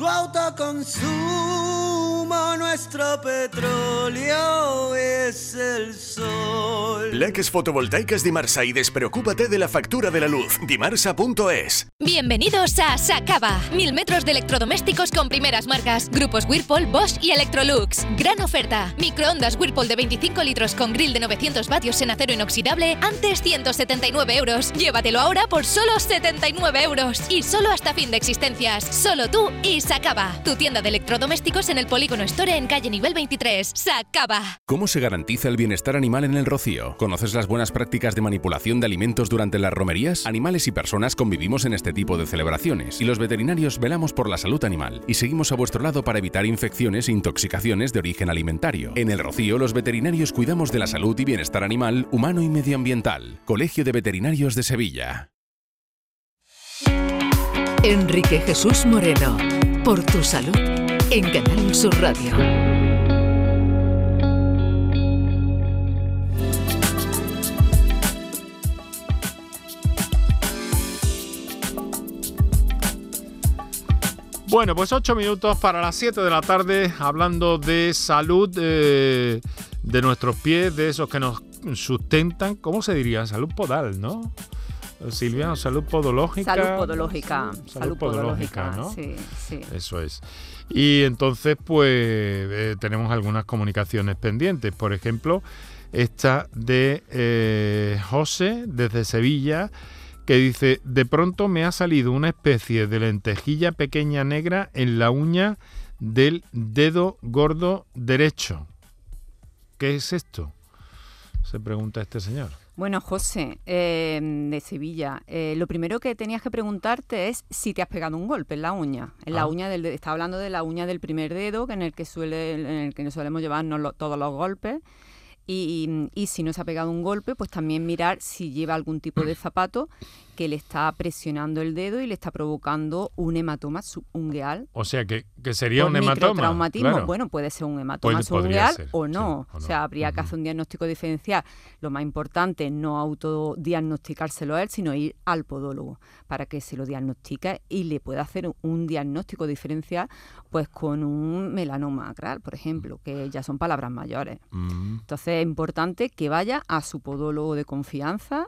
tu autoconsumo nuestro petróleo es el sol. Leques fotovoltaicas Dimarsa y despreocúpate de la factura de la luz. Dimarsa.es. Bienvenidos a Sacaba. Mil metros de electrodomésticos con primeras marcas. Grupos Whirlpool, Bosch y Electrolux. Gran oferta. Microondas Whirlpool de 25 litros con grill de 900 vatios en acero inoxidable. Antes 179 euros. Llévatelo ahora por solo 79 euros. Y solo hasta fin de existencias. Solo tú y Sacaba. Tu tienda de electrodomésticos en el polígono Store en calle nivel 23. Se acaba. ¿Cómo se garantiza el bienestar animal en el rocío? ¿Conoces las buenas prácticas de manipulación de alimentos durante las romerías? Animales y personas convivimos en este tipo de celebraciones y los veterinarios velamos por la salud animal y seguimos a vuestro lado para evitar infecciones e intoxicaciones de origen alimentario. En el rocío los veterinarios cuidamos de la salud y bienestar animal, humano y medioambiental. Colegio de Veterinarios de Sevilla. Enrique Jesús Moreno, por tu salud en Canal Sur Radio. Bueno, pues ocho minutos para las 7 de la tarde, hablando de salud eh, de nuestros pies, de esos que nos sustentan, ¿cómo se diría? Salud podal, ¿no? Silvia, salud podológica. Salud podológica. Salud, podológica, ¿no? Sí, sí. Eso es. Y entonces, pues, eh, tenemos algunas comunicaciones pendientes. Por ejemplo, esta de eh, José, desde Sevilla, que dice, de pronto me ha salido una especie de lentejilla pequeña negra en la uña del dedo gordo derecho. ¿Qué es esto? Se pregunta este señor. Bueno, José, eh, de Sevilla, eh, lo primero que tenías que preguntarte es si te has pegado un golpe en la uña. En la Ah. uña del, de- está hablando de la uña del primer dedo, que en el que suele, en el que nos solemos llevarnos lo- todos los golpes. Y, y si no se ha pegado un golpe, pues también mirar si lleva algún tipo de zapato que le está presionando el dedo y le está provocando un hematoma subungueal O sea, que, que sería un hematoma. microtraumatismo. claro. Bueno, puede ser un hematoma ser, o no. o o no. sea, habría que hacer un diagnóstico diferencial. Lo más importante es no autodiagnosticárselo a él, sino ir al podólogo para que se lo diagnostique y le pueda hacer un- un diagnóstico diferencial pues con un melanoma acral, por ejemplo, que ya son palabras mayores. Mm. Entonces es importante que vaya a su podólogo de confianza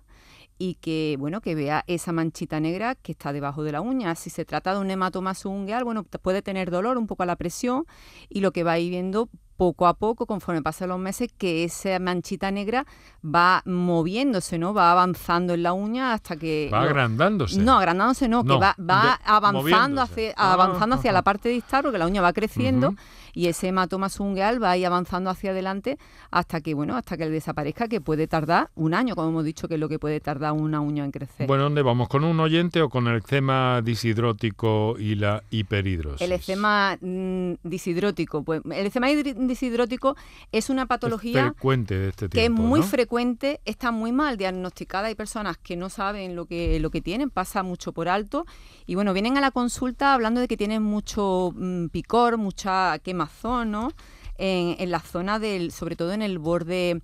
y que bueno que vea esa manchita negra que está debajo de la uña. Si se trata de un hematoma subungual, bueno, puede tener dolor un poco a la presión y lo que va a ir viendo poco a poco, conforme pasan los meses, que esa manchita negra va moviéndose, ¿no? Va avanzando en la uña hasta que... Va lo- agrandándose. No, agrandándose no, No, que va, va de- avanzando, hacia, Ah, avanzando hacia ajá. la parte distal, porque la uña va creciendo. Y ese hematoma subungual va a ir avanzando hacia adelante hasta que, bueno, hasta que desaparezca, que puede tardar un año, como hemos dicho, que es lo que puede tardar una uña en crecer. Bueno, ¿dónde vamos? ¿Con un oyente o con el eczema disidrótico y la hiperhidrosis? El eczema mm, disidrótico, pues el eczema disidrótico es una patología frecuente de este que es muy ¿no? frecuente, está muy mal diagnosticada. Hay personas que no saben lo que, lo que tienen, pasa mucho por alto. Y bueno, vienen a la consulta hablando de que tienen mucho mm, picor, mucha quemazón, ¿no? En la zona del, sobre todo en el borde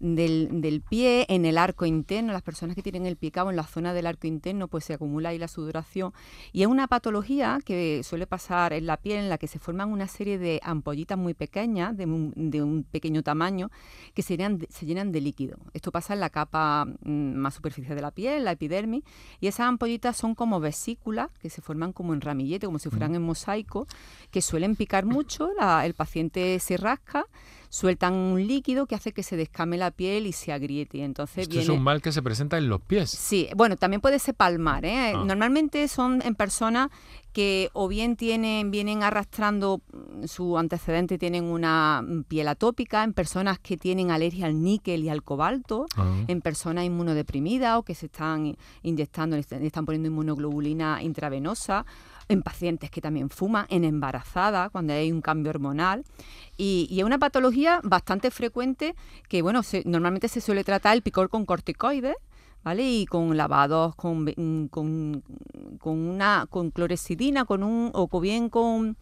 del, del pie, en el arco interno, las personas que tienen el pie en la zona del arco interno, pues se acumula ahí la sudoración. Y es una patología que suele pasar en la piel en la que se forman una serie de ampollitas muy pequeñas, de un, de un pequeño tamaño, que se llenan, de- se llenan de líquido. Esto pasa en la capa mm, más superficial de la piel, la epidermis, y esas ampollitas son como vesículas que se forman como en ramillete, como si fueran en mosaico, que suelen picar mucho, la- el paciente se rasca, sueltan un líquido que hace que se descame la piel y se agriete. y Entonces Esto viene... es un mal que se presenta en los pies. Sí, bueno, también puede ser palmar. ¿eh? Ah. Normalmente son en personas que o bien tienen, vienen arrastrando mm, su antecedente, tienen una mm, piel atópica, en personas que tienen alergia al níquel y al cobalto, Ah. en personas inmunodeprimidas o que se están inyectando, están poniendo inmunoglobulina intravenosa, en pacientes que también fuman, en embarazadas, cuando hay un cambio hormonal. Y, y es una patología bastante frecuente que, bueno, se- normalmente se suele tratar el picor con corticoides, ¿vale? Y con lavados, con, mm, con, una con clorexidina, con un, o bien con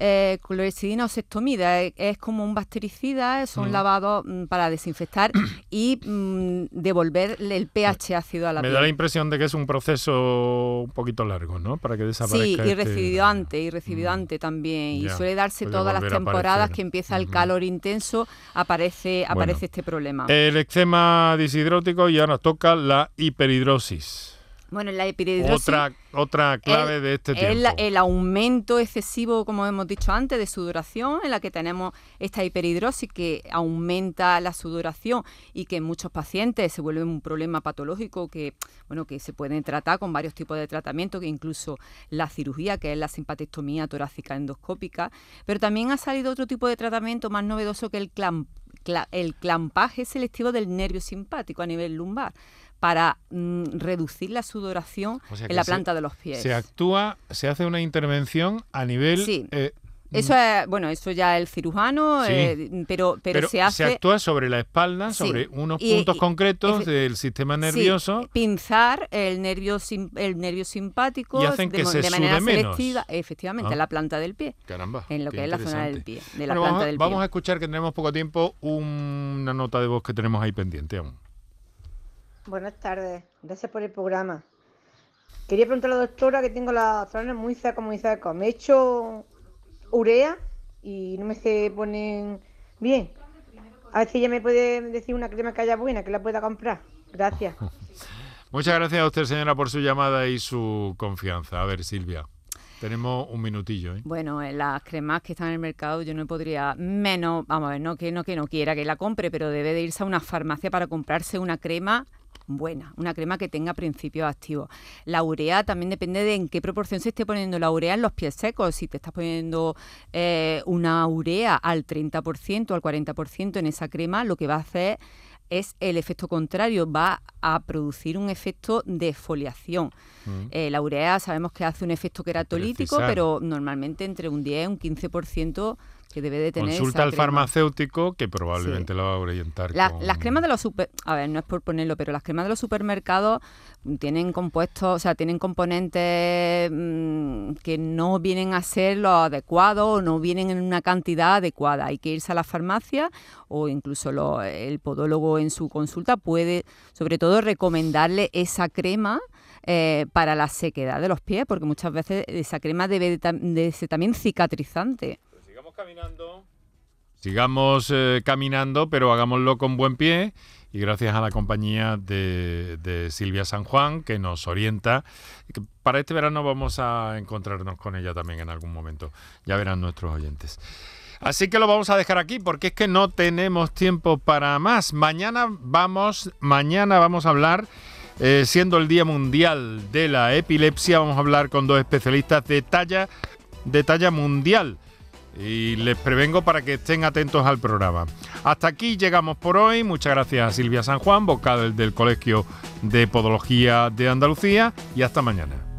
eh, clorexidina o sectomida. Es, es como un bactericida, son Mm. lavados mm, para desinfectar *clears throat* y mm, devolver el pH ácido a la Me piel. da la impresión de que es un proceso un poquito largo, ¿no? Para que Sí, desaparezca y este- recibido antes, y recibido antes también. ya, y suele darse todas las temporadas que empieza el calor intenso, aparece, Bueno. aparece este problema. El eczema disidrótico y ahora toca la hiperhidrosis. Bueno, la hiperhidrosis Otra, otra clave el- de este es tiempo. la- el aumento excesivo, como hemos dicho antes, de sudoración, en la que tenemos esta hiperhidrosis que aumenta la sudoración y que en muchos pacientes se vuelve un problema patológico que, bueno, que se pueden tratar con varios tipos de tratamiento, que incluso la cirugía, que es la simpatectomía torácica endoscópica, pero también ha salido otro tipo de tratamiento más novedoso que el clamp- cla- el clampaje selectivo del nervio simpático a nivel lumbar para mm, reducir la sudoración O sea en la se- planta de los pies. Se actúa, se hace una intervención a nivel... Sí. eh, Eso es, bueno, eso ya el cirujano, Sí. eh, pero, pero, se hace... actúa sobre la espalda, Sí. sobre unos Y- puntos y- concretos efe- del sistema sí, nervioso. pinzar el nervio sim- el nervio simpático Y hacen de, que mo- se de manera sude menos. selectiva, efectivamente, Ah. en la planta del pie. Caramba. En lo que es la zona del pie, de la Bueno, planta vamos, del vamos pie. a escuchar que tenemos poco tiempo una nota de voz que tenemos ahí pendiente aún. Buenas tardes, gracias por el programa. Quería preguntar a la doctora que tengo las zonas muy secas, muy secas. Me he hecho urea y no me se ponen bien. A ver si ella me puede decir una crema que haya buena, que la pueda comprar. Gracias. *laughs* Muchas gracias a usted, señora, por su llamada y su confianza. A ver, Silvia, tenemos un minutillo. ¿eh? Bueno, eh, las cremas que están en el mercado yo no podría menos, vamos a ver, no que no que no quiera que la compre, pero debe de irse a una farmacia para comprarse una crema buena, una crema que tenga principios activos. La urea también depende de en qué proporción se esté poniendo la urea en los pies secos. Si te estás poniendo eh, una urea al 30% o al 40% en esa crema, lo que va a hacer es el efecto contrario, va a producir un efecto de foliación. Mm. Eh, la urea sabemos que hace un efecto queratolítico, Precisar. pero normalmente entre un 10 y un 15% que debe de tener Consulta esa al crema. farmacéutico que probablemente lo va a orientar. La- con- Las cremas de los super, a ver, no es por ponerlo, pero las cremas de los supermercados tienen compuestos, o sea, tienen componentes mm, que no vienen a ser los adecuados o no vienen en una cantidad adecuada. Hay que irse a la farmacia o incluso lo- el podólogo en su consulta puede, sobre todo, recomendarle esa crema. eh, para la sequedad de los pies, porque muchas veces esa crema debe de, de ser también cicatrizante. Sigamos eh, caminando, pero hagámoslo con buen pie y gracias a la compañía de, de Silvia San Juan que nos orienta. Para este verano vamos a encontrarnos con ella también en algún momento. Ya verán nuestros oyentes. Así que lo vamos a dejar aquí porque es que no tenemos tiempo para más. Mañana vamos, mañana vamos a hablar, eh, siendo el Día Mundial de la Epilepsia, vamos a hablar con dos especialistas de talla, de talla mundial. Y les prevengo para que estén atentos al programa. Hasta aquí llegamos por hoy. Muchas gracias a Silvia San Juan, vocal del Colegio de Podología de Andalucía. Y hasta mañana.